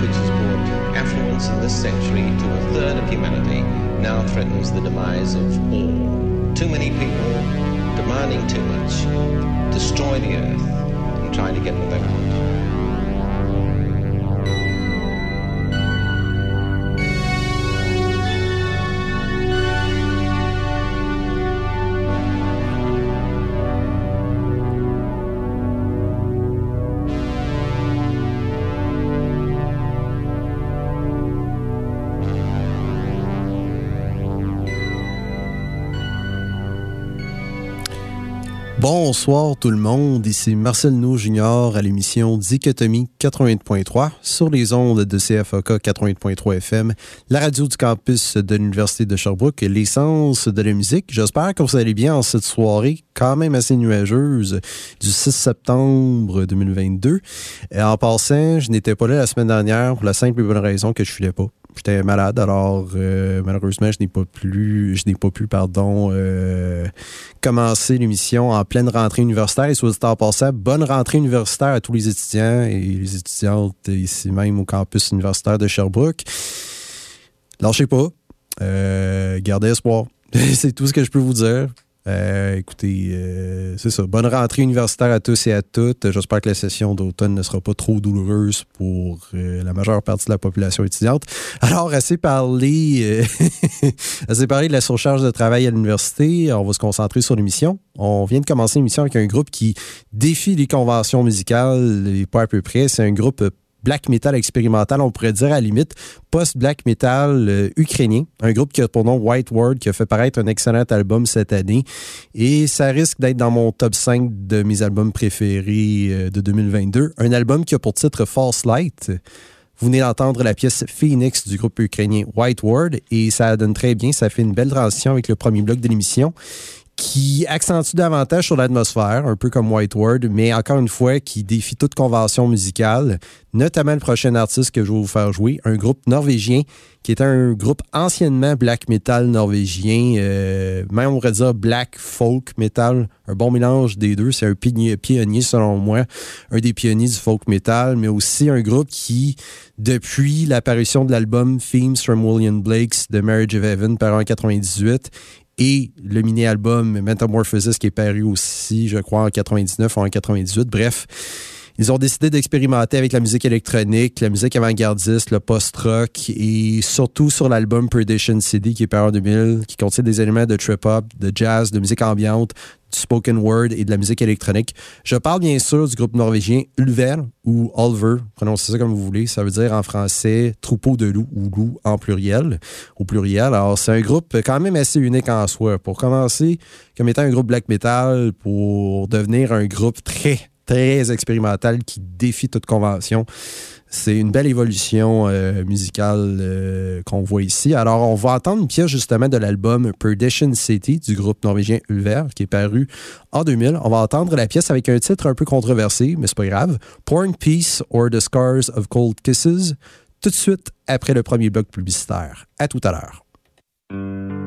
Which has brought affluence in this century to a third of humanity now threatens the demise of all. Too many people demanding too much, destroy the earth and trying to get what they want. Bonsoir tout le monde, ici Marcel Nou Junior à l'émission Dichotomie 88.3 sur les ondes de CFOK 88.3 FM, la radio du campus de l'Université de Sherbrooke, l'essence de la musique. J'espère que vous allez bien en cette soirée quand même assez nuageuse du 6 septembre 2022. Et en passant, je n'étais pas là la semaine dernière pour la simple et bonne raison que je filais pas j'étais malade, alors euh, malheureusement, je n'ai pas pu, je n'ai pas pu, pardon, euh, commencer l'émission en pleine rentrée universitaire. Et soit dit en passant, bonne rentrée universitaire à tous les étudiants et les étudiantes ici même au campus universitaire de Sherbrooke. Lâchez pas, euh, gardez espoir. C'est tout ce que je peux vous dire. Euh, écoutez, euh, c'est ça. Bonne rentrée universitaire à tous et à toutes. J'espère que la session d'automne ne sera pas trop douloureuse pour euh, la majeure partie de la population étudiante. Alors, assez parlé, assez parlé de la surcharge de travail à l'université. On va se concentrer sur l'émission. On vient de commencer l'émission avec un groupe qui défie les conventions musicales pas à peu près. C'est un groupe black metal expérimental, on pourrait dire à la limite post-black metal euh, ukrainien, un groupe qui a pour nom White Word, qui a fait paraître un excellent album cette année. Et ça risque d'être dans mon top 5 de mes albums préférés euh, de 2022. Un album qui a pour titre False Light. Vous venez d'entendre la pièce Phoenix du groupe ukrainien White Word et ça donne très bien, ça fait une belle transition avec le premier bloc de l'émission qui accentue davantage sur l'atmosphère, un peu comme White Word, mais encore une fois, qui défie toute convention musicale, notamment le prochain artiste que je vais vous faire jouer, un groupe norvégien qui est un groupe anciennement black metal norvégien, euh, même on pourrait dire black folk metal, un bon mélange des deux. C'est un pionnier, selon moi, un des pionniers du folk metal, mais aussi un groupe qui, depuis l'apparition de l'album Themes from William Blake's The Marriage of Heaven par en 98, et le mini-album Metamorphosis qui est paru aussi, je crois, en 99 ou en 98. Bref, ils ont décidé d'expérimenter avec la musique électronique, la musique avant-gardiste, le post-rock et surtout sur l'album Perdition City qui est paru en 2000, qui contient des éléments de trip-hop, de jazz, de musique ambiante, du spoken word et de la musique électronique. Je parle bien sûr du groupe norvégien Ulver ou Ulver, prononcez ça comme vous voulez. Ça veut dire en français troupeau de loups ou loup en pluriel. Au pluriel. Alors, c'est un groupe quand même assez unique en soi. Pour commencer, comme étant un groupe black metal, pour devenir un groupe très, très expérimental qui défie toute convention. C'est une belle évolution euh, musicale euh, qu'on voit ici. Alors, on va entendre une pièce justement de l'album Perdition City du groupe norvégien Ulver qui est paru en 2000. On va entendre la pièce avec un titre un peu controversé, mais c'est pas grave. Porn Peace or the Scars of Cold Kisses, tout de suite après le premier bloc publicitaire. À tout à l'heure.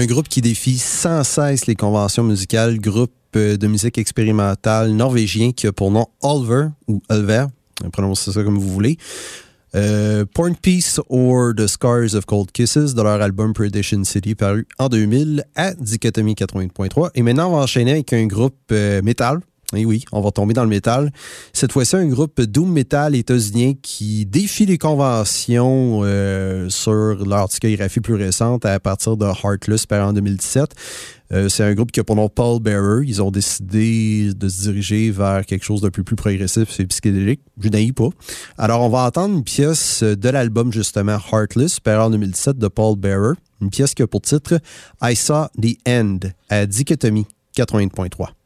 Un groupe qui défie sans cesse les conventions musicales, groupe euh, de musique expérimentale norvégien qui a pour nom Olver ou Ulver, prononcez ça comme vous voulez. Euh, Porn Peace or The Scars of Cold Kisses de leur album Perdition City paru en 2000 à Dichotomie 80.3. Et maintenant, on va enchaîner avec un groupe euh, métal. Et oui, on va tomber dans le métal. Cette fois-ci, un groupe doom metal états-unien qui défie les conventions euh, sur leur discographie plus récente à partir de Heartless par en 2017. Euh, c'est un groupe qui a pour nom Paul Bearer. Ils ont décidé de se diriger vers quelque chose de plus, plus progressif et psychédélique. Je n'aille pas. Alors, on va entendre une pièce de l'album, justement, Heartless, par en 2017 de Paul Bearer. Une pièce qui a pour titre I Saw the End à Dichotomie 80.3.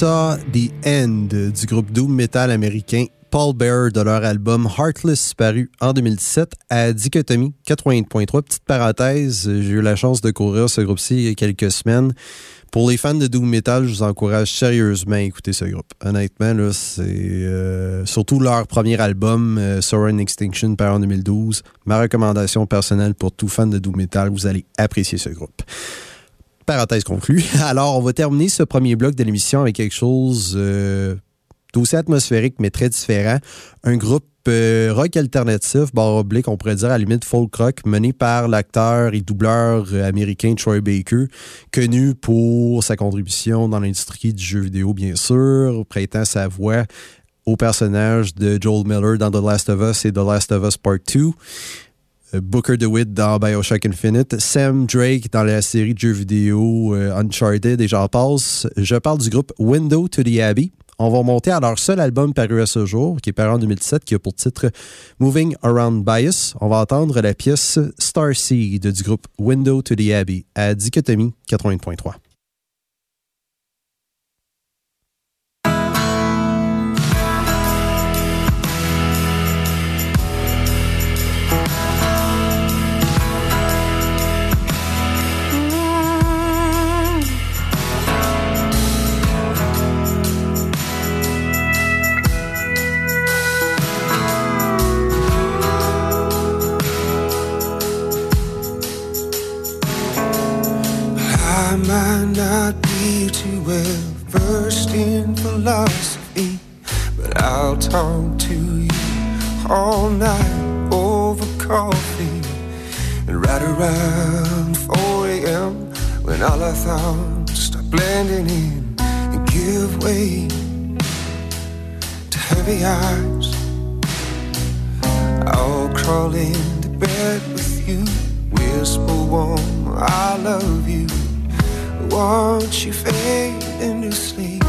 The End du groupe doom metal américain Paul Bear de leur album Heartless paru en 2017 à Dichotomie 80.3. Petite parenthèse, j'ai eu la chance de courir ce groupe-ci il y a quelques semaines. Pour les fans de Doom Metal, je vous encourage sérieusement à écouter ce groupe. Honnêtement, là, c'est euh, surtout leur premier album, euh, Soren Extinction, par en 2012. Ma recommandation personnelle pour tout fan de Doom Metal, vous allez apprécier ce groupe. Parenthèse conclue. Alors, on va terminer ce premier bloc de l'émission avec quelque chose euh, d'aussi atmosphérique, mais très différent. Un groupe euh, rock alternatif, barre oblique, on pourrait dire à la limite folk rock, mené par l'acteur et doubleur euh, américain Troy Baker, connu pour sa contribution dans l'industrie du jeu vidéo, bien sûr, prêtant sa voix au personnage de Joel Miller dans The Last of Us et The Last of Us Part 2. Euh, Booker DeWitt dans Bioshock Infinite, Sam Drake dans la série de jeux vidéo euh, Uncharted et j'en passe. Je parle du groupe Window to the Abbey. On va monter à leur seul album paru à ce jour, qui est paru en 2017, qui a pour titre Moving Around Bias. On va entendre la pièce Starseed du groupe Window to the Abbey à Dichotomie 80.3. I might not be too well versed in philosophy, but I'll talk to you all night over coffee and right around 4 a.m. when all our thoughts start blending in and give way to heavy eyes. I'll crawl into bed with you, whisper warm, I love you. Watch you fade into sleep.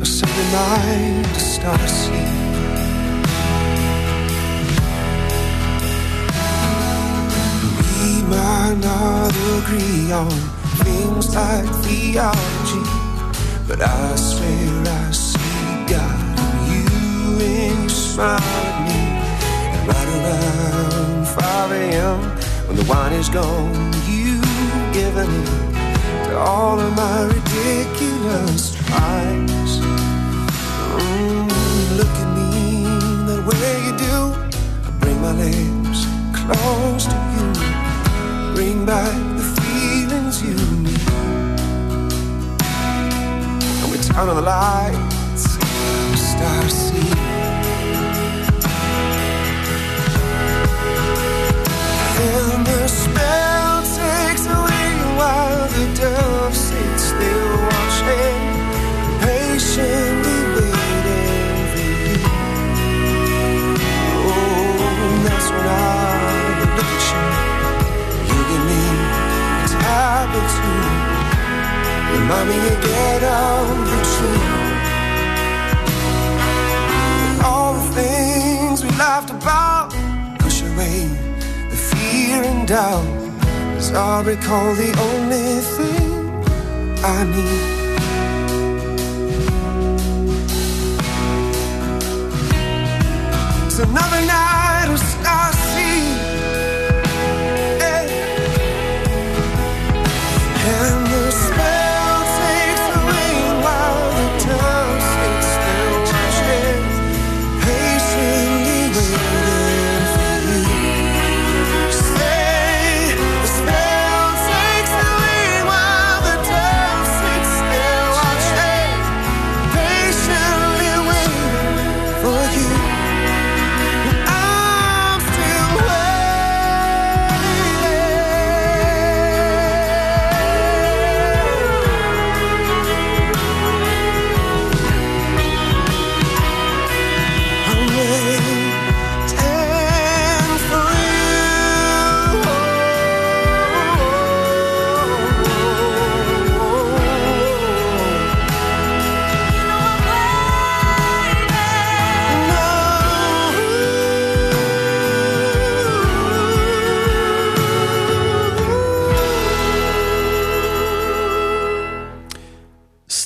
A Sunday night to start to sleep. We might not agree on things like theology, but I swear I see God in you when you smile at me. And right around 5 a.m. the wine is gone, you've given in to all of my ridiculous tries. Mm, look at me that way you do. I bring my lips close to you. Bring back the feelings you need. And we turn on the lights, start seeing. Or remind me again of the truth. All the things we laughed about, push away the fear and doubt. As I recall the only thing I need. It's another night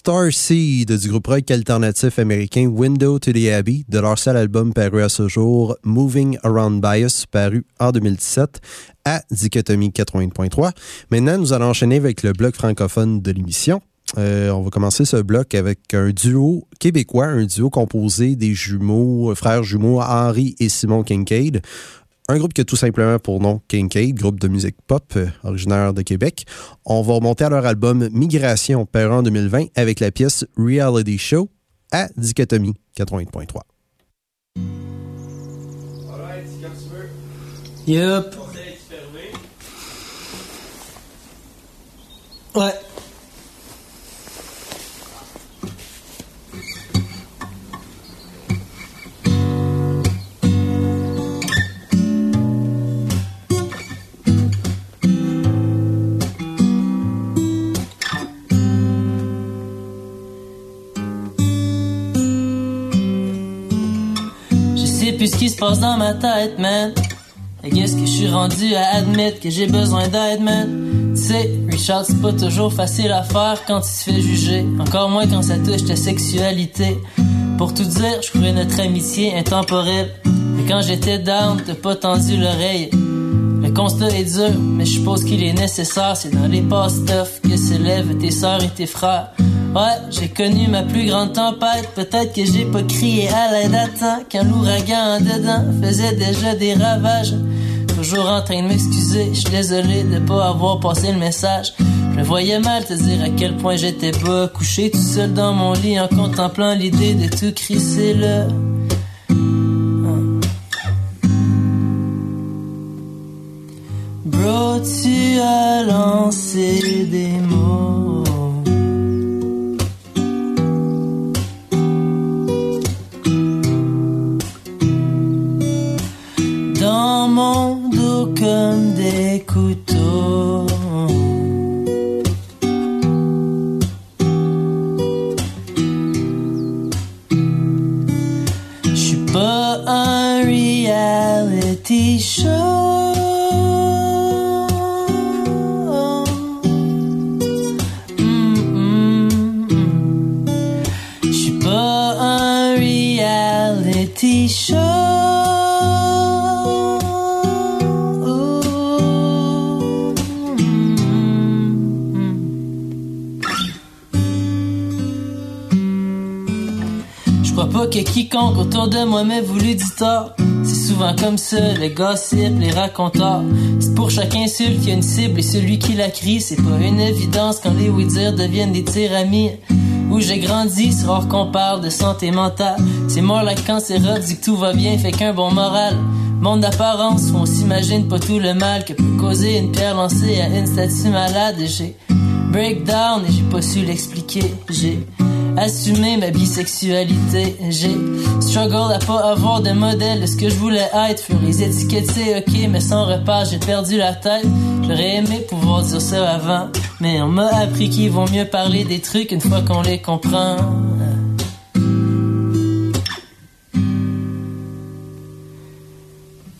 Starseed du groupe rock alternatif américain Window to the Abbey de leur seul album paru à ce jour, Moving Around Bias, paru en 2017 à Dichotomie 80.3. Maintenant, nous allons enchaîner avec le bloc francophone de l'émission. Euh, on va commencer ce bloc avec un duo québécois, un duo composé des jumeaux, frères jumeaux Henri et Simon Kincaid. Un groupe qui a tout simplement pour nom Kincaid, groupe de musique pop euh, originaire de Québec. On va remonter à leur album Migration, paru en 2020, avec la pièce Reality Show à Dichotomie 88.3. Yup. Ouais. Plus ce qui se passe dans ma tête, man. Et qu'est-ce que je suis rendu à admettre que j'ai besoin d'aide, man? Tu sais, Richard, c'est pas toujours facile à faire quand tu te fais juger. Encore moins quand ça touche ta sexualité. Pour tout dire, je croyais notre amitié intemporelle. Et quand j'étais down, t'as pas tendu l'oreille. Le constat est dur, mais je suppose qu'il est nécessaire. C'est dans les passes tough que s'élèvent tes sœurs et tes frères. Ouais, j'ai connu ma plus grande tempête. Peut-être que j'ai pas crié à l'aide à temps quand l'ouragan en dedans faisait déjà des ravages. Toujours en train de m'excuser, je suis désolé de pas avoir passé le message. Je voyais mal te dire à quel point j'étais pas couché tout seul dans mon lit en contemplant l'idée de tout crisser là. Bro, tu as lancé des mots. De moi m'ait voulu du tort. C'est souvent comme ça, les gossips, les raconteurs. C'est pour chaque insulte qu'il y a une cible et celui qui la crie, c'est pas une évidence quand les oui-dire deviennent des tiramis. Où j'ai grandi, c'est rare qu'on parle de santé mentale. C'est quand c'est rough, dit que tout va bien, fait qu'un bon moral. Monde d'apparence où on s'imagine pas tout le mal que peut causer une pierre lancée à une statue malade. J'ai breakdown et j'ai pas su l'expliquer. J'ai assumé ma bisexualité. J'ai struggle à pas avoir de modèle de ce que je voulais être. Furent les étiquettes, c'est ok, mais sans repas, j'ai perdu la tête. J'aurais aimé pouvoir dire ça avant, mais on m'a appris qu'il vaut mieux parler des trucs une fois qu'on les comprend.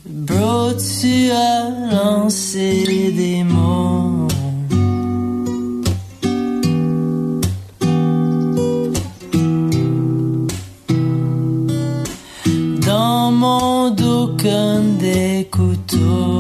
Bro, tu as lancé des mots. Des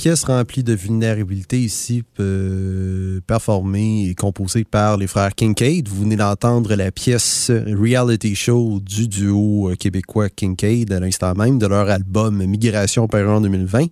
pièce remplie de vulnérabilité ici, euh, performée et composée par les frères Kincaid. Vous venez d'entendre la pièce Reality Show du duo euh, québécois Kincaid à l'instant même de leur album Migration paru en 2020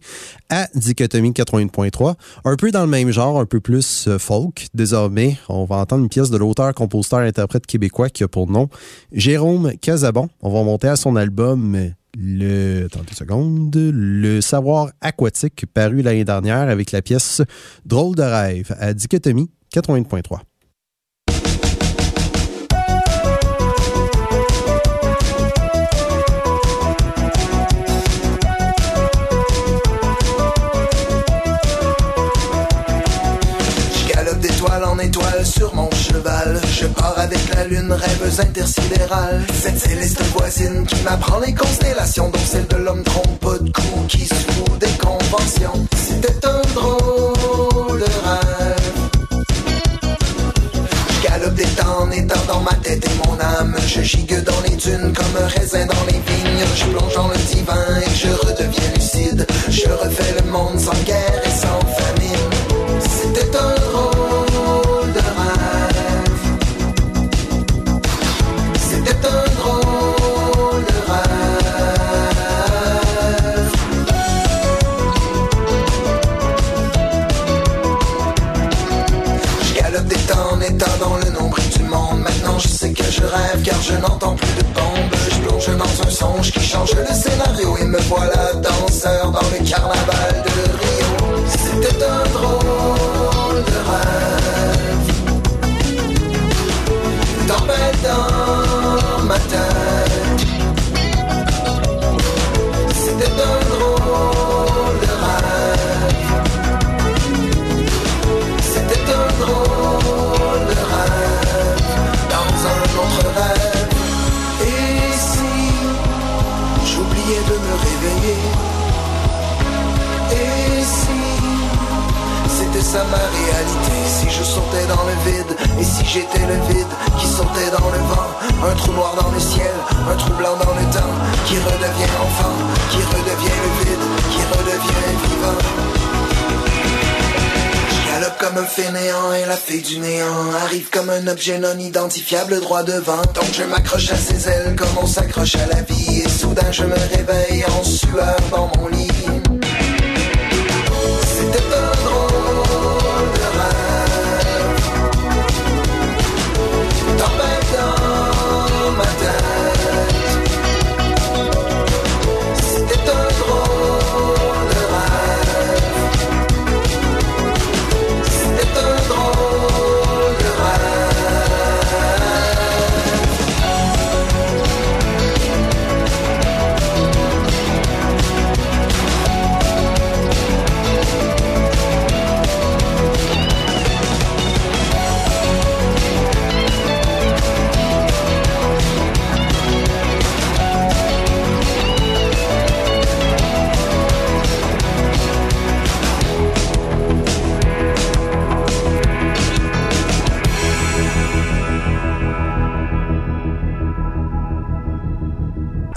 à Dichotomie 80.3. Un peu dans le même genre, un peu plus euh, folk. Désormais, on va entendre une pièce de l'auteur, compositeur, interprète québécois qui a pour nom Jérôme Casabon. On va monter à son album le, attendez seconde, le savoir aquatique paru l'année dernière avec la pièce Drôle de rêve à Dichotomie 80.3. avec la lune, rêves intersidérales. Cette céleste voisine qui m'apprend les constellations, dont celle de l'homme trompe de coups qui se des conventions. C'était un drôle de rêve. Galope des temps en étant dans ma tête et mon âme. Je gigue dans les dunes comme un raisin dans les vignes. Je plonge dans le divin et je redeviens lucide. Je refais le monde sans guerre et sans famine. C'était un je rêve car je n'entends plus de bombes. Je plonge dans un songe qui change le scénario et me voilà danseur dans le carnaval de Rio. C'était un drôle de rêve. Ma réalité. Si je sautais dans le vide Et si j'étais le vide qui sautait dans le vent Un trou noir dans le ciel Un trou blanc dans le temps Qui redevient enfant Qui redevient le vide Qui redevient vivant. Galope comme un fainéant et la fée du néant Arrive comme un objet non identifiable droit devant. Donc je m'accroche à ses ailes comme on s'accroche à la vie Et soudain je me réveille en sueur dans mon lit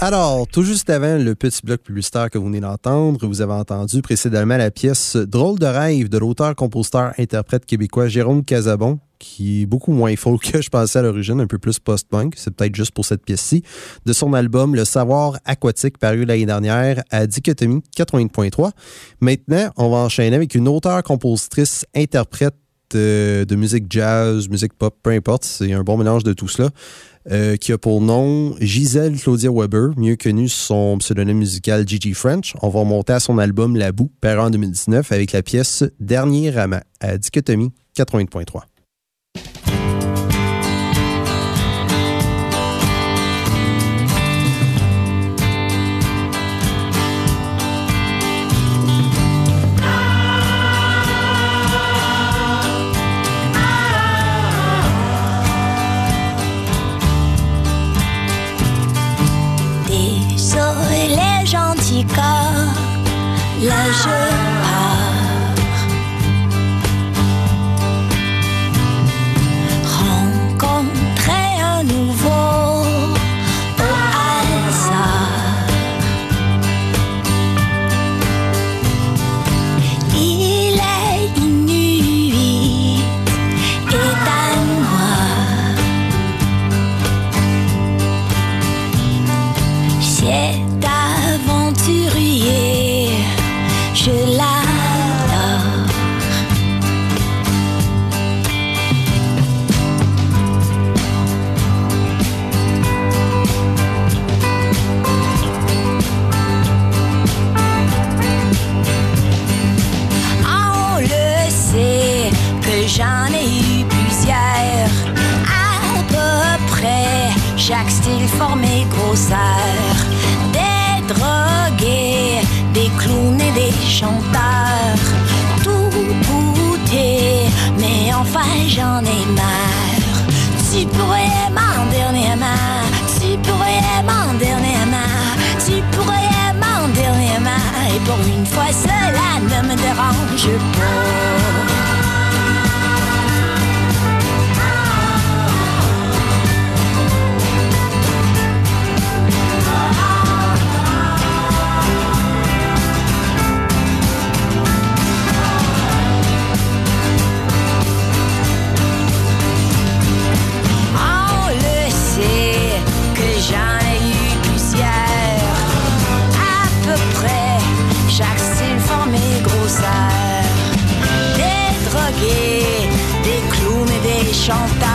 Alors, tout juste avant le petit bloc publicitaire que vous venez d'entendre, vous avez entendu précédemment la pièce Drôle de rêve de l'auteur, compositeur, interprète québécois Jérôme Casabon, qui est beaucoup moins folk que je pensais à l'origine, un peu plus post-punk, c'est peut-être juste pour cette pièce-ci, de son album Le savoir aquatique paru l'année dernière à Dichotomie 80.3. Maintenant, on va enchaîner avec une auteure, compositrice, interprète euh, de musique jazz, musique pop, peu importe, c'est un bon mélange de tout cela. Euh, qui a pour nom Gisèle Claudia Weber, mieux connue sous son pseudonyme musical Gigi French. On va remonter à son album La Boue, paru en 2019, avec la pièce Dernier Raman à Dichotomie 80.3. là je style, forme et grosseur. Des drogués, des clowns et des chanteurs, tout goûter, mais enfin j'en ai marre. Tu pourrais m'en dernièrement, tu pourrais m'en dernièrement, tu pourrais m'en dernièrement, et pour une fois cela ne me dérange pas. Et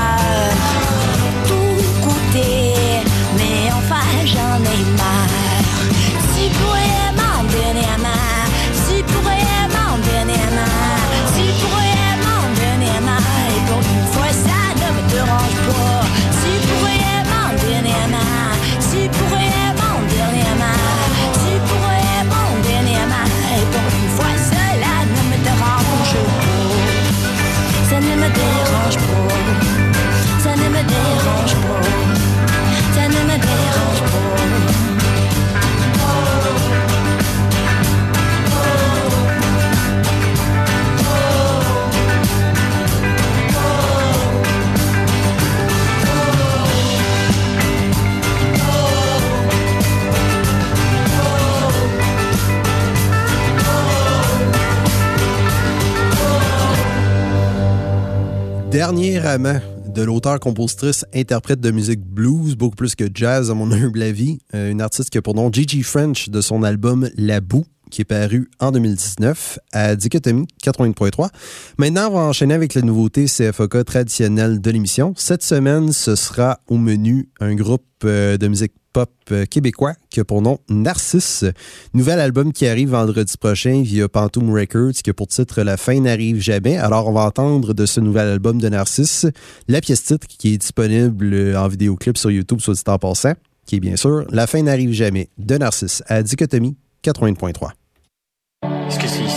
Dernier amant de l'auteur-compositrice interprète de musique blues, beaucoup plus que jazz à mon humble avis. Euh, une artiste qui a pour nom Gigi French de son album La Boue, qui est paru en 2019 à Dichotomie 80.3. Maintenant, on va enchaîner avec la nouveauté CFOK traditionnelle de l'émission. Cette semaine, ce sera au menu un groupe euh, de musique pop euh, québécois qui a pour nom Narcisse. Nouvel album qui arrive vendredi prochain via Pantoum Records qui a pour titre La fin n'arrive jamais. Alors, on va entendre de ce nouvel album de Narcisse la pièce titre qui est disponible euh, en vidéoclip sur YouTube, soit dit en passant, qui est bien sûr La fin n'arrive jamais de Narcisse à Dichotomie 80.3. Est-ce que c'est ici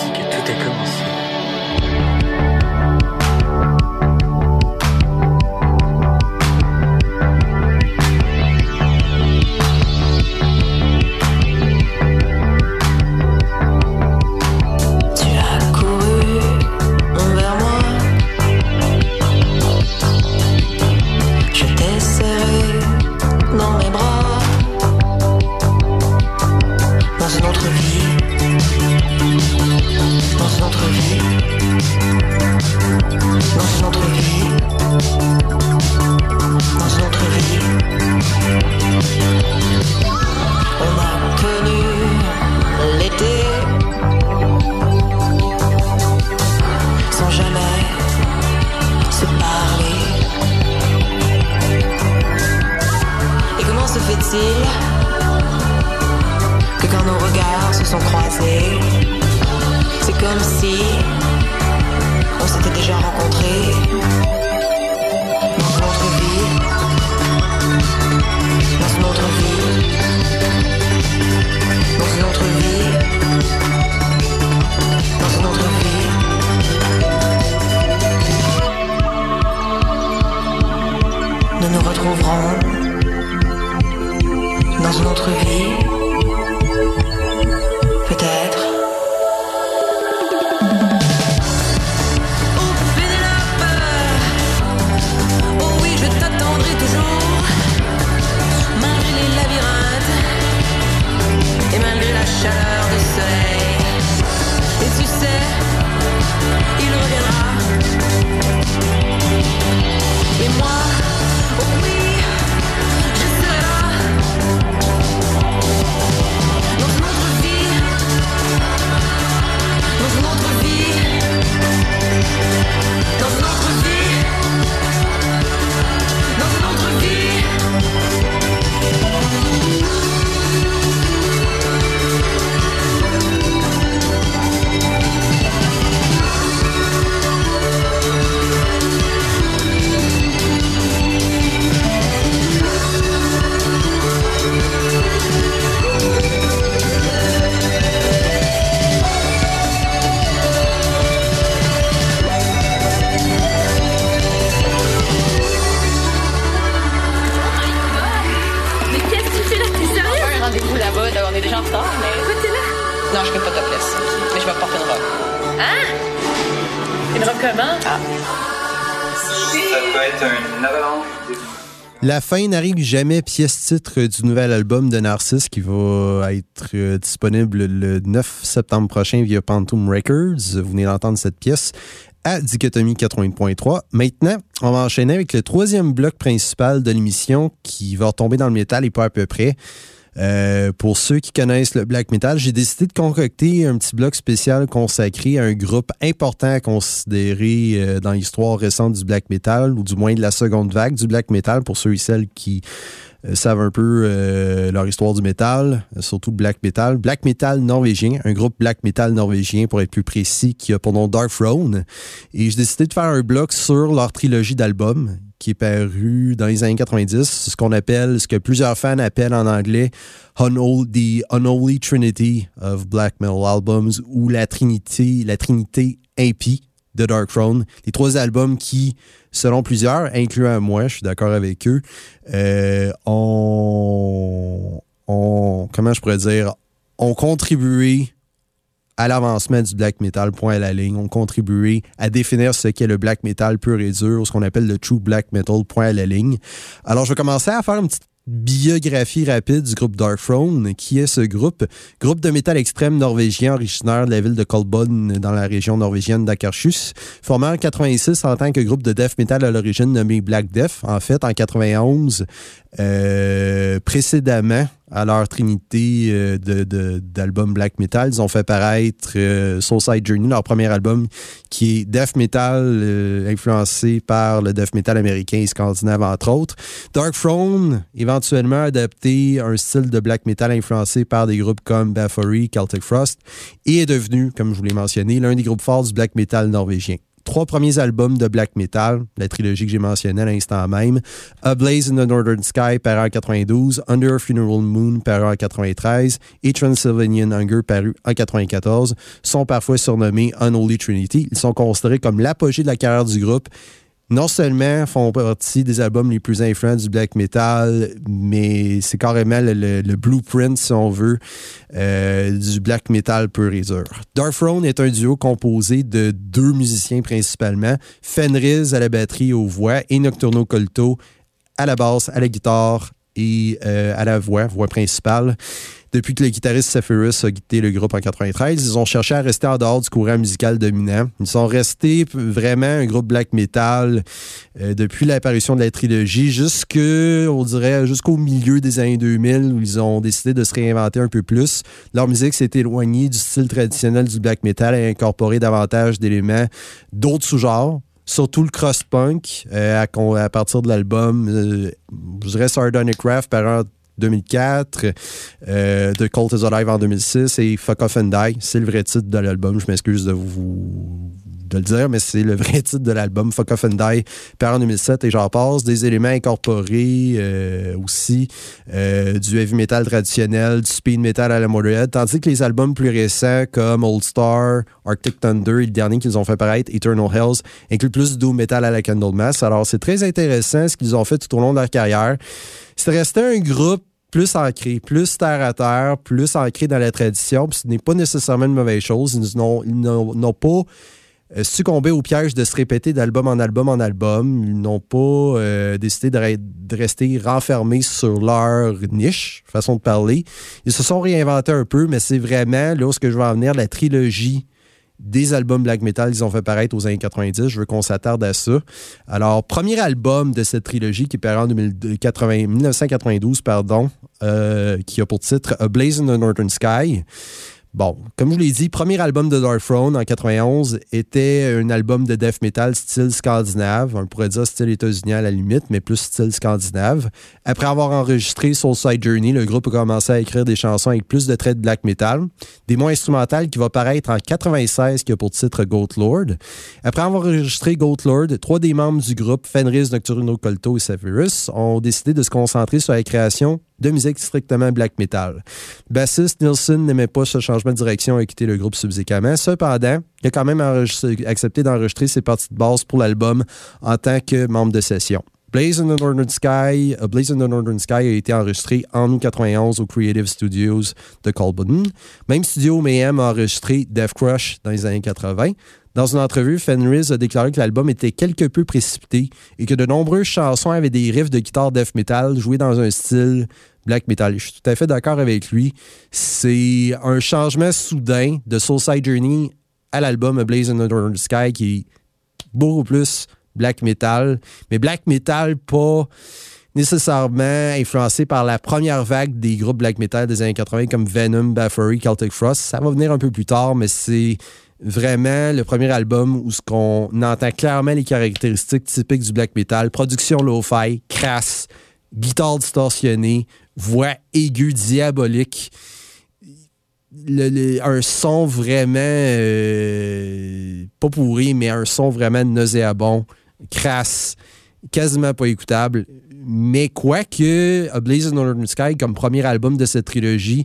que quand nos regards se sont croisés, c'est comme si on s'était déjà rencontrés. Dans une autre vie, dans une autre vie, dans une autre vie, dans une autre vie. nous nous retrouverons dans une autre vie, mais. T'es là? Non, je fais pas topless. Mais je vais porter une robe. Hein? Une robe comment? Ah. Ça peut être un avalanche. La fin n'arrive jamais, pièce titre du nouvel album de Narcisse qui va être euh, disponible le 9 septembre prochain via Phantom Records. Vous venez d'entendre cette pièce à Dichotomie 80.3. Maintenant, on va enchaîner avec le troisième bloc principal de l'émission qui va retomber dans le métal et pas à peu près. Euh, pour ceux qui connaissent le black metal, j'ai décidé de concocter un petit bloc spécial consacré à un groupe important à considérer euh, dans l'histoire récente du black metal, ou du moins de la seconde vague du black metal, pour ceux et celles qui euh, savent un peu leur histoire du métal, euh, surtout black metal. Black metal norvégien, un groupe black metal norvégien pour être plus précis, qui a pour nom Dark Throne. Et j'ai décidé de faire un bloc sur leur trilogie d'albums qui est paru dans les années 90, ce qu'on appelle, ce que plusieurs fans appellent en anglais The Unholy Trinity of Black Metal Albums ou la Trinité, la Trinité impie de Dark Throne. Les trois albums qui, selon plusieurs, incluant moi, je suis d'accord avec eux, euh, ont, comment je pourrais dire, ont contribué à l'avancement du black metal, point à la ligne, ont contribué à définir ce qu'est le black metal pur et dur, ce qu'on appelle le true black metal, point à la ligne. Alors, je vais commencer à faire une petite biographie rapide du groupe Dark Throne. Qui est ce groupe? Groupe de métal extrême norvégien originaire de la ville de Kolbotn dans la région norvégienne d'Akershus. Formé en 86 en tant que groupe de death metal à l'origine nommé Black Death. En fait, en 91, euh, précédemment à leur trinité euh, d'albums black metal, ils ont fait paraître euh, Soulside Journey, leur premier album, qui est death metal euh, influencé par le death metal américain et scandinave, entre autres. Dark Throne, éventuellement adapté un style de black metal influencé par des groupes comme Bathory, Celtic Frost, et est devenu, comme je vous l'ai mentionné, l'un des groupes forts du black metal norvégien trois premiers albums de black metal, la trilogie que j'ai mentionnée à l'instant même. A Blaze in the Northern Sky, paru en 92, Under a Funeral Moon, paru en 93, et Transylvanian Hunger, paru en 94, sont parfois surnommés Unholy Trinity. Ils sont considérés comme l'apogée de la carrière du groupe. Non seulement font partie des albums les plus influents du black metal, mais c'est carrément le, blueprint, si on veut, euh, du black metal pur et dur. Dark Throne est un duo composé de deux musiciens principalement, Fenriz à la batterie aux voix et Nocturno Colto à la basse, à la guitare et euh, à la voix, voix principale. Depuis que le guitariste Sephirus a quitté le groupe en 93, ils ont cherché à rester en dehors du courant musical dominant. Ils sont restés vraiment un groupe black metal euh, depuis l'apparition de la trilogie jusque, dirait, jusqu'au milieu des années 2000 où ils ont décidé de se réinventer un peu plus. Leur musique s'est éloignée du style traditionnel du black metal et a incorporé davantage d'éléments d'autres sous-genres surtout le cross-punk euh, à, partir de l'album, euh, je dirais Sardonic Craft par 2004, euh, The Cult is Alive en 2006 et Fuck Off and Die. C'est le vrai titre de l'album. Je m'excuse de vous de le dire, mais c'est le vrai titre de l'album Fuck Off and Die par en 2007 et j'en passe. Des éléments incorporés euh, aussi euh, du heavy metal traditionnel, du speed metal à la Motorhead, tandis que les albums plus récents comme Old Star, Arctic Thunder et le dernier qu'ils ont fait paraître, Eternal Hells, incluent plus du metal à la Candlemas. Alors c'est très intéressant ce qu'ils ont fait tout au long de leur carrière. C'est resté un groupe plus ancré, plus terre à terre, plus ancré dans la tradition. Puis ce n'est pas nécessairement une mauvaise chose. Ils n'ont- pas euh, succombé au piège de se répéter d'album en album en album. Ils n'ont pas euh, décidé de, re- de rester renfermés sur leur niche, façon de parler. Ils se sont réinventés un peu, mais c'est vraiment là où ce que je veux en venir, la trilogie des albums black metal qu'ils ont fait paraître aux années 90. Je veux qu'on s'attarde à ça. Alors, premier album de cette trilogie qui paru en 2080 1992, pardon, euh, qui a pour titre A Blaze in the Northern Sky. Bon, comme je l'ai dit, premier album de Dark Throne en 91 était un album de death metal style scandinave. On pourrait dire style états-unien à la limite, mais plus style scandinave. Après avoir enregistré Soulside Journey, le groupe a commencé à écrire des chansons avec plus de traits de black metal. Des mots instrumentales qui va paraître en 96, qui a pour titre Goat Lord. Après avoir enregistré Goat Lord, trois des membres du groupe, Fenris, Nocturno Colto et Severus, ont décidé de se concentrer sur la création de musique strictement black metal. Bassiste Nielsen n'aimait pas ce changement de direction et a quitté le groupe subséquemment. Cependant, il a quand même accepté d'enregistrer ses parties de basse pour l'album en tant que membre de session. Blaze in the Northern Sky, A Blaze in the Northern Sky a été enregistré en août 91 au Creative Studios de Colbudden. Même studio Mayhem a enregistré Death Crush dans les années 80. Dans une entrevue, Fenris a déclaré que l'album était quelque peu précipité et que de nombreuses chansons avaient des riffs de guitare death metal joués dans un style black metal. Je suis tout à fait d'accord avec lui. C'est un changement soudain de Soulside Journey à l'album Blaze in the Sky qui est beaucoup plus black metal, mais black metal pas nécessairement influencé par la première vague des groupes black metal des années 80 comme Venom, Bathory, Celtic Frost. Ça va venir un peu plus tard, mais c'est vraiment le premier album où ce entend clairement les caractéristiques typiques du black metal. Production lo-fi, crasse, guitare distorsionnée, voix aiguë, diabolique. un son vraiment euh, pas pourri, mais un son vraiment nauséabond, crasse, quasiment pas écoutable. Mais quoique A Blaze in Northern Sky, comme premier album de cette trilogie,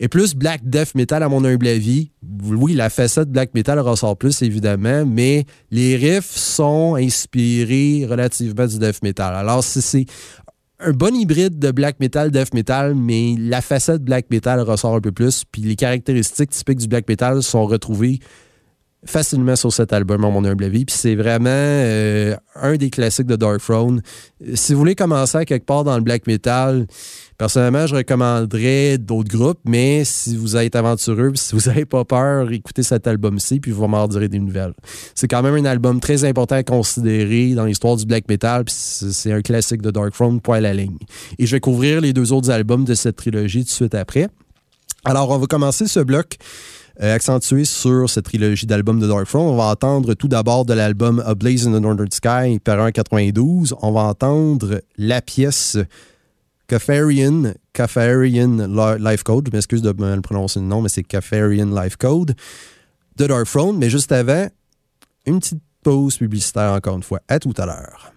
est plus black death metal à mon humble avis. Oui, la facette black metal ressort plus évidemment, mais les riffs sont inspirés relativement du death metal. Alors c'est un bon hybride de black metal, death metal, mais la facette black metal ressort un peu plus, puis les caractéristiques typiques du black metal sont retrouvées facilement sur cet album, à mon humble avis. Puis c'est vraiment euh, un des classiques de Dark Throne. Si vous voulez commencer quelque part dans le black metal, personnellement, je recommanderais d'autres groupes, mais si vous êtes aventureux, si vous n'avez pas peur, écoutez cet album-ci, puis vous m'en direz des nouvelles. C'est quand même un album très important à considérer dans l'histoire du black metal, puis c'est un classique de Dark Throne, point à la ligne. Et je vais couvrir les deux autres albums de cette trilogie tout de suite après. Alors, on va commencer ce bloc euh, accentué sur cette trilogie d'albums de Dark Throne. On va entendre tout d'abord de l'album A Blaze in the Northern Sky, par 92. On va entendre la pièce Cafarian Life Code. Je m'excuse de mal prononcer le nom, mais c'est Cafarian Life Code de Dark Throne. Mais juste avant, une petite pause publicitaire encore une fois. À tout à l'heure.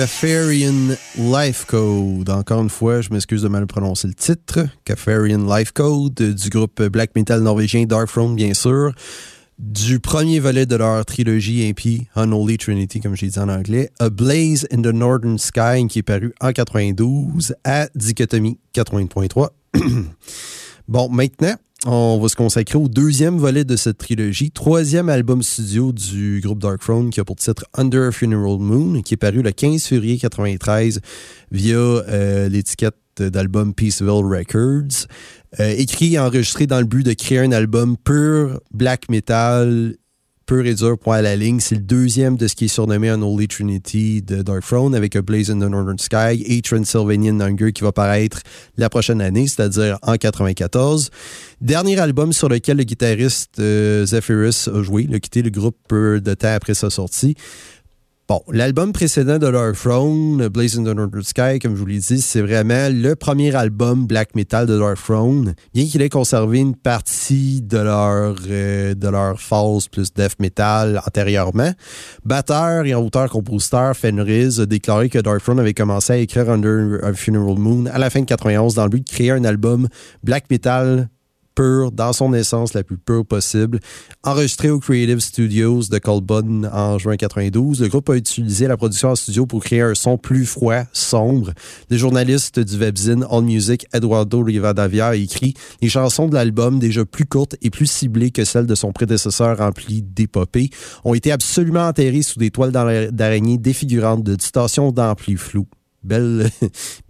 Cafarian Life Code. Encore une fois, je m'excuse de mal prononcer le titre. Cafarian Life Code du groupe black metal norvégien Darkthrone, bien sûr. Du premier volet de leur trilogie MP, Unholy Trinity, comme j'ai dit en anglais, A Blaze in the Northern Sky, qui est paru en 92 à Dichotomie 80.3. bon, maintenant, on va se consacrer au deuxième volet de cette trilogie, troisième album studio du groupe Darkthrone qui a pour titre Under a Funeral Moon, qui est paru le 15 février 93 via euh, l'étiquette d'album Peaceville Records. Euh, écrit et enregistré dans le but de créer un album pur black metal pur et dur, point à la ligne. C'est le deuxième de ce qui est surnommé Unholy Trinity de Dark Throne avec A Blaze in the Northern Sky et Transylvanian Hunger qui va paraître la prochaine année, c'est-à-dire en 94. Dernier album sur lequel le guitariste euh, Zephyrus a joué. Il a quitté le groupe peu de temps après sa sortie. Bon, l'album précédent de leur Throne, Blazing the Northern Sky, comme je vous l'ai dit, c'est vraiment le premier album black metal de leur Throne, bien qu'il ait conservé une partie de leur, euh, de leur plus death metal antérieurement. Batteur et auteur-compositeur Fenriz a déclaré que Dark Throne avait commencé à écrire Under a Funeral Moon à la fin de 91 dans le but de créer un album black metal dans son essence la plus pure possible. Enregistré au Creative Studios de Colbun en juin 92, le groupe a utilisé la production en studio pour créer un son plus froid, sombre. Le journaliste du webzine On Music, Eduardo Rivadavia, a écrit Les chansons de l'album, déjà plus courtes et plus ciblées que celles de son prédécesseur remplies d'épopées, ont été absolument enterrées sous des toiles d'araignée défigurantes de distorsions d'ampli flou. Belle,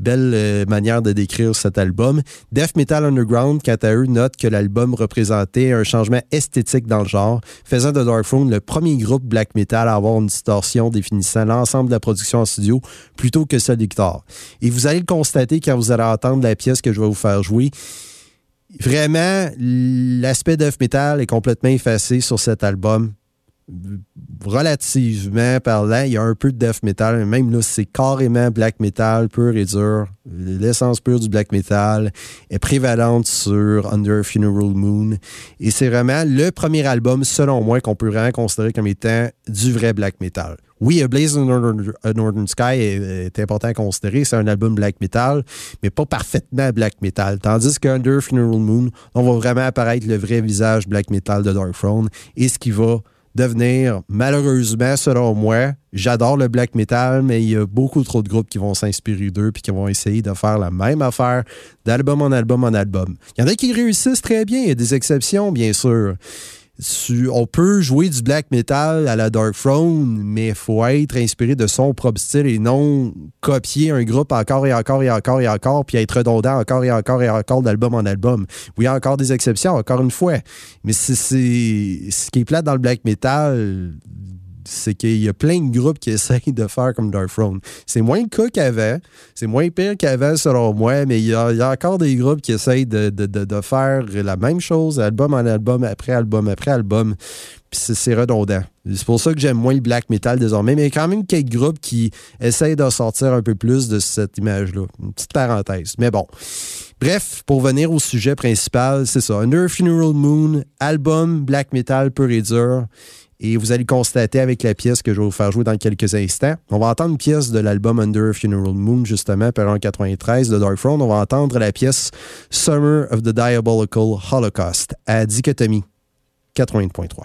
euh, manière de décrire cet album. Death Metal Underground, quant à eux, note que l'album représentait un changement esthétique dans le genre, faisant de Darkthrone le premier groupe black metal à avoir une distorsion définissant l'ensemble de la production en studio plutôt que celle des guitares. Et vous allez le constater quand vous allez entendre la pièce que je vais vous faire jouer. Vraiment, l'aspect death metal est complètement effacé sur cet album relativement parlant, il y a un peu de death metal, même là, c'est carrément black metal pur et dur. L'essence pure du black metal est prévalente sur Under Funeral Moon. Et c'est vraiment le premier album, selon moi, qu'on peut vraiment considérer comme étant du vrai black metal. Oui, A Blaze in Northern, Sky est, important à considérer. C'est un album black metal, mais pas parfaitement black metal. Tandis qu'Under Funeral Moon, on va vraiment apparaître le vrai visage black metal de Dark Throne et ce qui va devenir, malheureusement, selon moi, j'adore le black metal, mais il y a beaucoup trop de groupes qui vont s'inspirer d'eux puis qui vont essayer de faire la même affaire d'album en album en album. Il y en a qui réussissent très bien, il y a des exceptions, bien sûr on peut jouer du black metal à la Dark Throne, mais il faut être inspiré de son propre style et non copier un groupe encore et encore et encore et encore, puis être redondant encore et encore et encore d'album en album. Oui, il y a encore des exceptions, encore une fois. Mais c'est ce qui est plate dans le black metal, c'est qu'il y a plein de groupes qui essayent de faire comme Dark Throne. C'est moins le cas qu'avant. C'est moins pire qu'avant, selon moi, mais il y, a, encore des groupes qui essayent de, faire la même chose, album en album, après album, après album. Puis c'est redondant. C'est pour ça que j'aime moins le black metal désormais. Mais il y a quand même quelques groupes qui essayent de sortir un peu plus de cette image-là. Une petite parenthèse. Mais bon. Bref, pour venir au sujet principal, c'est ça. Under Funeral Moon, album black metal pur et dur. Et vous allez constater avec la pièce que je vais vous faire jouer dans quelques instants. On va entendre une pièce de l'album Under Funeral Moon, justement, par en 93 de Dark Throne. On va entendre la pièce Summer of the Diabolical Holocaust à Dichotomie 80.3.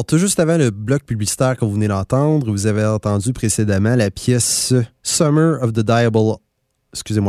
Alors, tout juste avant le bloc publicitaire que vous venez d'entendre, vous avez entendu précédemment la pièce Summer of the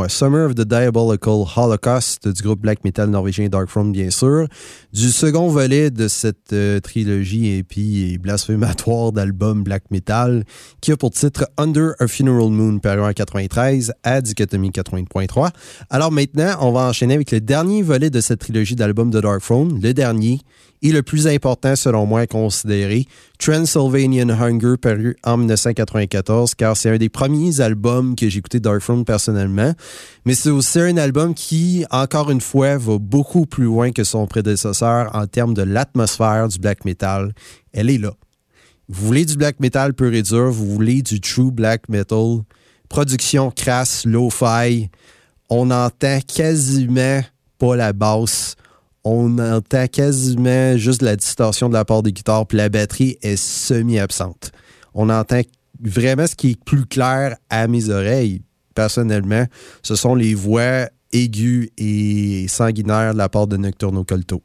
Summer of the Diabolical Holocaust du groupe black metal norvégien Darkthrone, bien sûr, du second volet de cette euh, trilogie épie et blasphématoire d'albums black metal qui a pour titre Under a Funeral Moon, paru en 93 à Dichotomie 80.3. Alors maintenant, on va enchaîner avec le dernier volet de cette trilogie d'albums de Darkthrone, le dernier et le plus important selon moi à considérer, Transylvanian Hunger, paru en 1994, car c'est un des premiers albums que j'ai écouté personnellement, mais c'est aussi un album qui, encore une fois, va beaucoup plus loin que son prédécesseur en termes de l'atmosphère du black metal. Elle est là. Vous voulez du black metal pur et dur, vous voulez du true black metal, production crasse, lo-fi, on entend quasiment pas la basse on entend quasiment juste la distorsion de la part des guitares, puis la batterie est semi-absente. On entend vraiment ce qui est plus clair à mes oreilles, personnellement, ce sont les voix aiguës et sanguinaires de la part de Nocturno Colto.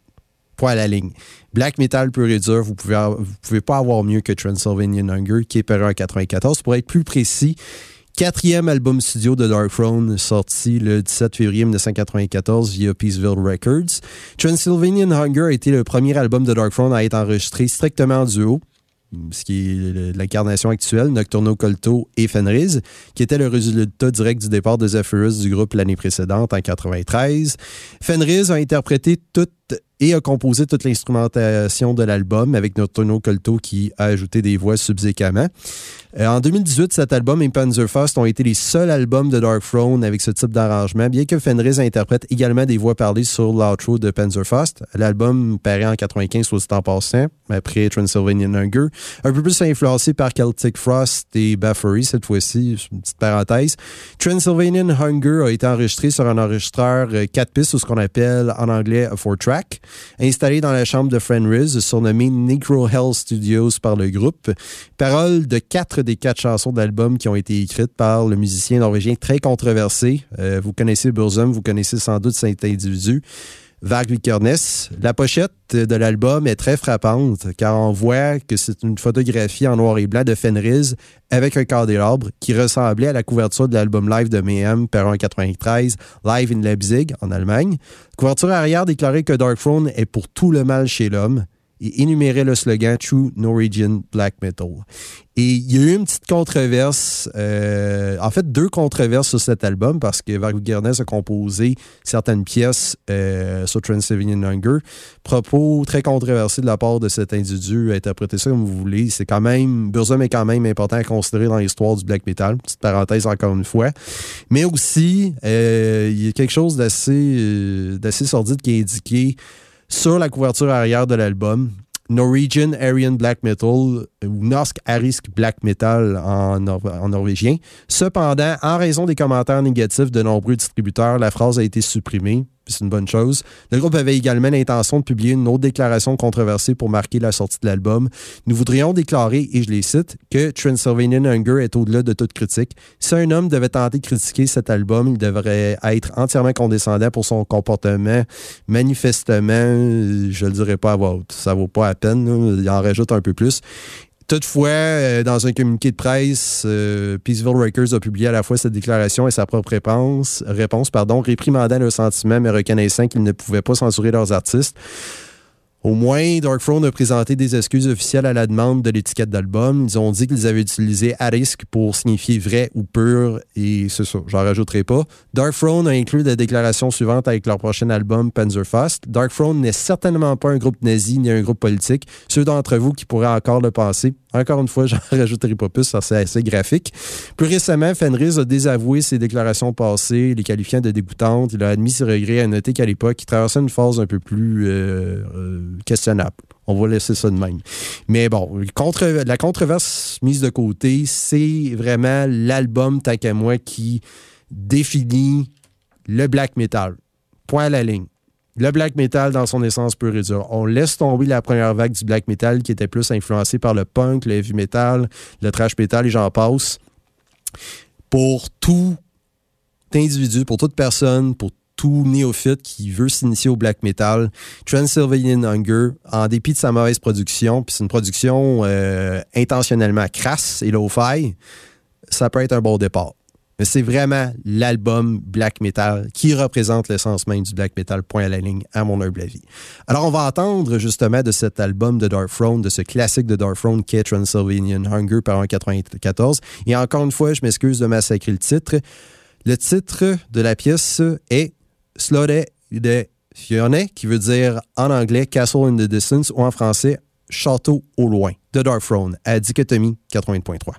Point à la ligne. Black Metal pur et dur, vous pouvez, vous pouvez pas avoir mieux que Transylvanian Hunger, qui est paru en 94. Pour être plus précis, quatrième album studio de Darkthrone, sorti le 17 février 1994 via Peaceville Records. Transylvanian Hunger a été le premier album de Darkthrone à être enregistré strictement en duo ce qui est l'incarnation actuelle, Nocturno Colto et Fenriz, qui était le résultat direct du départ de Zephyrus du groupe l'année précédente, en 93. Fenriz a interprété toute et a composé toute l'instrumentation de l'album avec Nocturno Colto qui a ajouté des voix subséquemment. Euh, en 2018, cet album et Panzerfaust ont été les seuls albums de Dark Throne avec ce type d'arrangement, bien que Fenriz interprète également des voix parlées sur l'outro de Panzerfaust. L'album paraît en 95 au temps passant, après Transylvanian Hunger, un peu plus influencé par Celtic Frost et Baffery cette fois-ci, une petite parenthèse. Transylvanian Hunger a été enregistré sur un enregistreur 4 euh, pistes ou ce qu'on appelle en anglais a 4-track, installé dans la chambre de Fenriz, surnommé Negro Hell Studios par le groupe. Parole de quatre des quatre chansons d'album qui ont été écrites par le musicien norvégien très controversé. Euh, vous connaissez Burzum, vous connaissez sans doute cet individu. Varg Vikernes. La pochette de l'album est très frappante car on voit que c'est une photographie en noir et blanc de Fenriz avec un candélabre qui ressemblait à la couverture de l'album live de Mayhem par 93, Live in Leipzig en Allemagne. couverture arrière déclarait que Dark Throne est pour tout le mal chez l'homme et énumérait le slogan True Norwegian Black Metal. Et il y a eu une petite controverse, euh, en fait deux controverses sur cet album parce que Varg Gernes a composé certaines pièces euh, sur Transylvanian Hunger. Propos très controversés de la part de cet individu, interprétez ça comme vous voulez. C'est quand même, Burzum est quand même important à considérer dans l'histoire du black metal. Petite parenthèse encore une fois. Mais aussi, euh, il y a quelque chose d'assez d'assez sordide qui est indiqué sur la couverture arrière de l'album. Norwegian Aryan Black Metal ou Norsk Arisk Black Metal en, en, norvégien. Cependant, en raison des commentaires négatifs de nombreux distributeurs, la phrase a été supprimée c'est une bonne chose. Le groupe avait également l'intention de publier une autre déclaration controversée pour marquer la sortie de l'album. Nous voudrions déclarer, et je les cite, que Transylvanian Hunger est au-delà de toute critique. Si un homme devait tenter de critiquer cet album, il devrait être entièrement condescendant pour son comportement. Manifestement, je le dirais pas à voix haute. Ça vaut pas la peine. Il en rajoute un peu plus. Toutefois, euh, dans un communiqué de presse, euh, Peaceville Records a publié à la fois cette déclaration et sa propre réponse, réponse pardon, réprimandant le sentiment mais reconnaissant qu'ils ne pouvaient pas censurer leurs artistes. Au moins, Dark Throne a présenté des excuses officielles à la demande de l'étiquette d'album. Ils ont dit qu'ils avaient utilisé Arisk pour signifier vrai ou pur, et c'est ça, j'en rajouterai pas. Dark Throne a inclus la déclaration suivante avec leur prochain album, Panzerfaust. Dark Throne n'est certainement pas un groupe nazi ni un groupe politique. Ceux d'entre vous qui pourraient encore le penser, encore une fois, j'en rajouterai pas plus, ça c'est assez graphique. Plus récemment, Fenris a désavoué ses déclarations passées, les qualifiant de dégoûtantes. Il a admis ses regrets, et a noté qu'à l'époque, il traversait une phase un peu plus euh, euh, questionnable. On va laisser ça de même. Mais bon, contre, la controverse mise de côté, c'est vraiment l'album Tant qu'à moi qui définit le black metal. Point à la ligne. Le black metal dans son essence pure et dure. On laisse tomber la première vague du black metal qui était plus influencée par le punk, le heavy metal, le trash metal et j'en passe. Pour tout individu, pour toute personne, pour tout néophyte qui veut s'initier au black metal. Transylvanian Hunger, en dépit de sa mauvaise production, puis c'est une production euh, intentionnellement crasse et low-fi, ça peut être un bon départ. Mais c'est vraiment l'album black metal qui représente l'essence même du black metal, point à la ligne, à mon humble avis. Alors, on va entendre justement de cet album de Darkthrone, de ce classique de Darkthrone qui est Transylvanian Hunger par 1994. Et encore une fois, je m'excuse de massacrer le titre. Le titre de la pièce est Slaughter de Fione, qui veut dire en anglais Castle in the Distance ou en français Château au loin de Darkthrone à Dichotomie 80.3.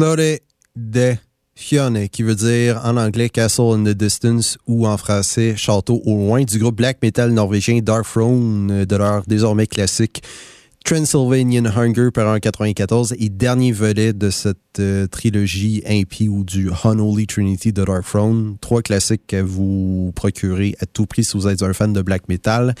Slaughter de Fione, qui veut dire en anglais Castle in the Distance ou en français Château au loin, du groupe black metal norvégien Darkthrone, de leur désormais classique Transylvanian Hunger par en 94 et dernier volet de cette euh, trilogie impie ou du Unholy Trinity de Dark Throne. Trois classiques à vous procurer à tout prix si vous êtes un fan de black metal.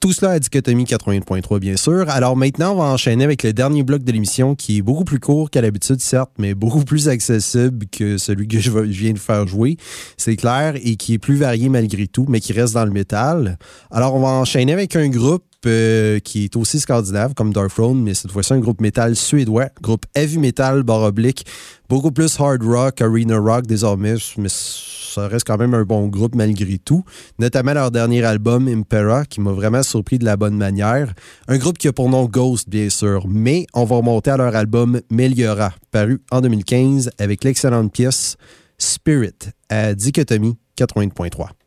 Tout cela à Dichotomie 80.3, bien sûr. Alors maintenant, on va enchaîner avec le dernier bloc de l'émission qui est beaucoup plus court qu'à l'habitude, certes, mais beaucoup plus accessible que celui que je viens de faire jouer. C'est clair et qui est plus varié malgré tout, mais qui reste dans le métal. Alors, on va enchaîner avec un groupe euh, qui est aussi scandinave comme Dark Throne, mais cette fois-ci un groupe métal suédois, groupe heavy metal barre oblique, beaucoup plus hard rock, arena rock désormais, mais ça reste quand même un bon groupe malgré tout. Notamment leur dernier album Impera qui m'a vraiment surpris de la bonne manière. Un groupe qui a pour nom Ghost bien sûr, mais on va remonter à leur album Meliora, paru en 2015 avec l'excellente pièce Spirit à Dichotomie 80.3.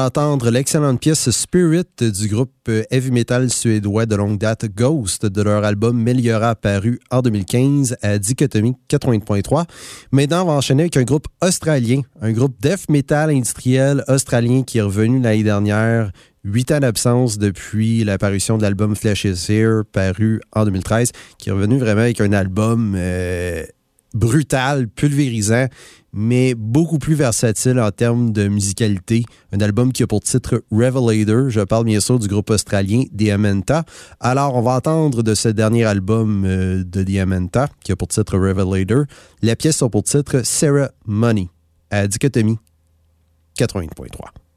D'entendre l'excellente pièce Spirit du groupe euh, heavy metal suédois de longue date Ghost de leur album Meliora paru en 2015 à Dichotomie 80.3. Maintenant, on va enchaîner avec un groupe australien, un groupe death metal industriel australien qui est revenu l'année dernière. Huit ans d'absence depuis l'apparition de l'album Flash is Here, paru en 2013, qui est revenu vraiment avec un album euh, brutal, pulvérisant, mais beaucoup plus versatile en termes de musicalité. Un album qui a pour titre Revelator. Je parle bien sûr du groupe australien Diamanta. Alors, on va entendre de ce dernier album euh, de Diamanta, qui a pour titre Revelator. La pièce a pour titre Sarah Money, à Dichotomie 80.3.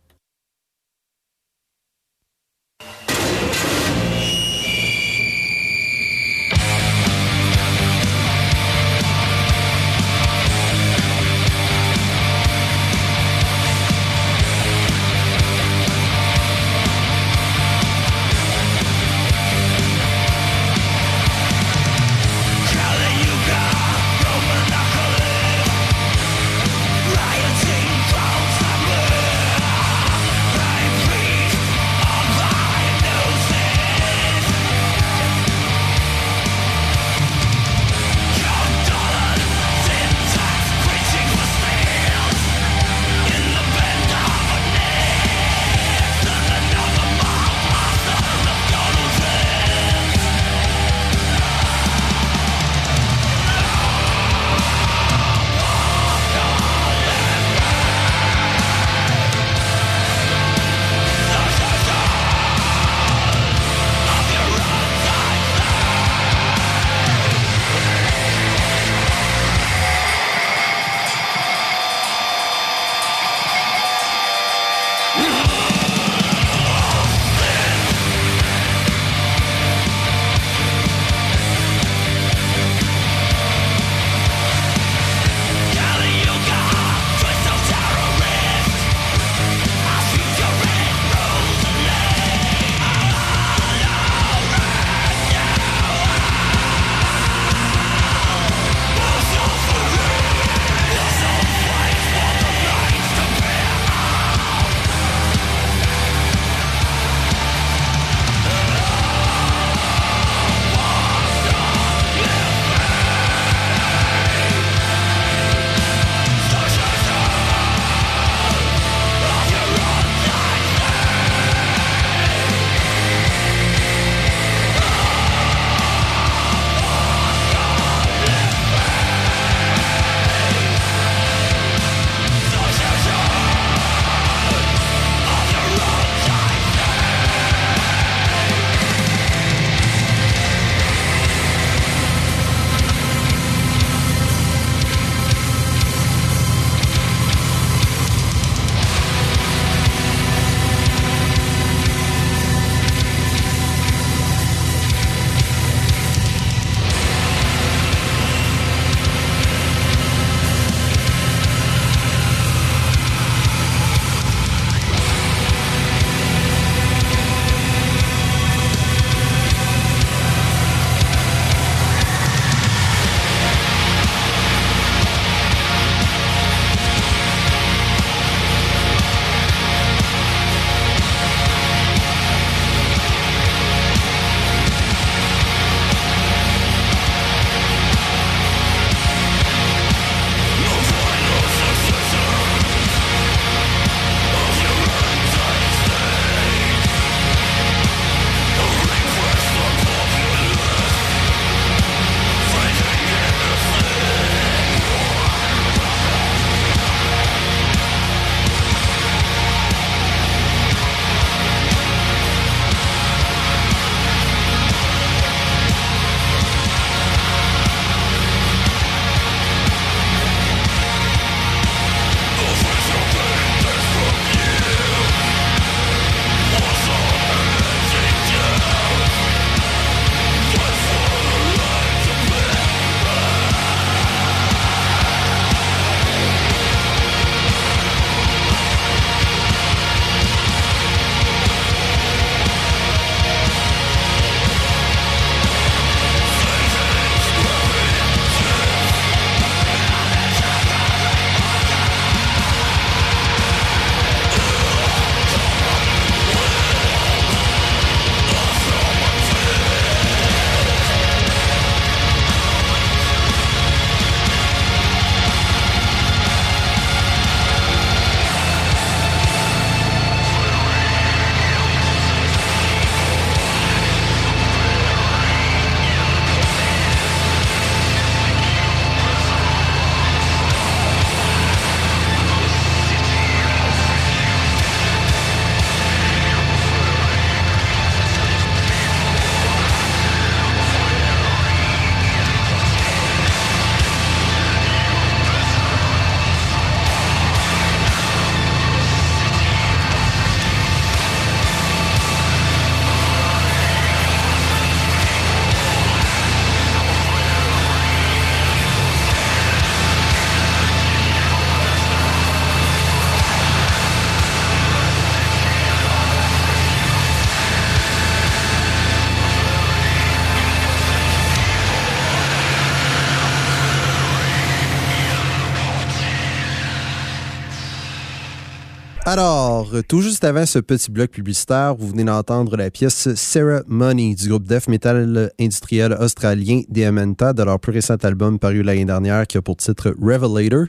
Alors, tout juste avant ce petit bloc publicitaire, vous venez d'entendre la pièce Ceremony du groupe death metal industriel australien Diamanta de leur plus récent album paru l'année dernière qui a pour titre Revelator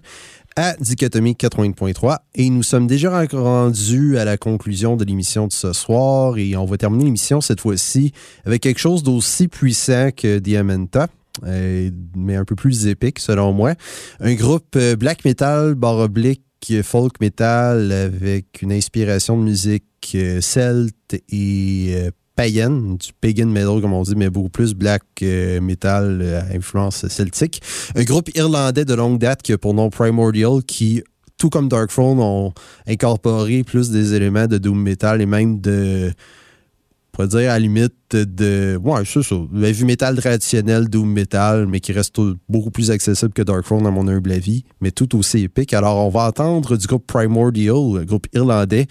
à Dichotomie 80.3 et nous sommes déjà rendus à la conclusion de l'émission de ce soir et on va terminer l'émission cette fois-ci avec quelque chose d'aussi puissant que Diamanta. Euh, mais un peu plus épique selon moi. Un groupe euh, black metal folk metal avec une inspiration de musique euh, celte et païenne, du pagan metal comme on dit, mais beaucoup plus black metal à influence celtique. Un groupe irlandais de longue date qui a pour nom Primordial qui tout comme Darkthrone, ont incorporé plus des éléments de doom metal et même de, pourrait dire à la limite, de. Ouais, c'est ça. Heavy metal traditionnel, doom metal, mais qui reste beaucoup plus accessible que Darkthrone, à mon humble avis, mais tout aussi épique. Alors, on va entendre du groupe Primordial, groupe irlandais,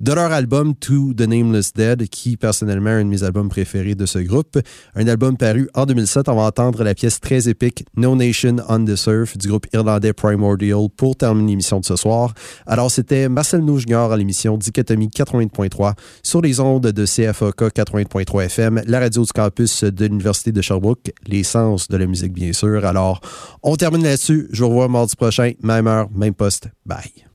de leur album To the Nameless Dead, qui personnellement est un de mes albums préférés de ce groupe. Un album paru en 2007. On va entendre la pièce très épique No Nation on the Surf du groupe irlandais Primordial pour terminer l'émission de ce soir. Alors, c'était Marcel Nougnior à l'émission Dichotomie 80.3 sur les ondes de CFOK 80.3 FM la radio du campus de l'Université de Sherbrooke, l'essence de la musique, bien sûr. Alors, on termine là-dessus. Je vous revois mardi prochain, même heure, même poste. Bye.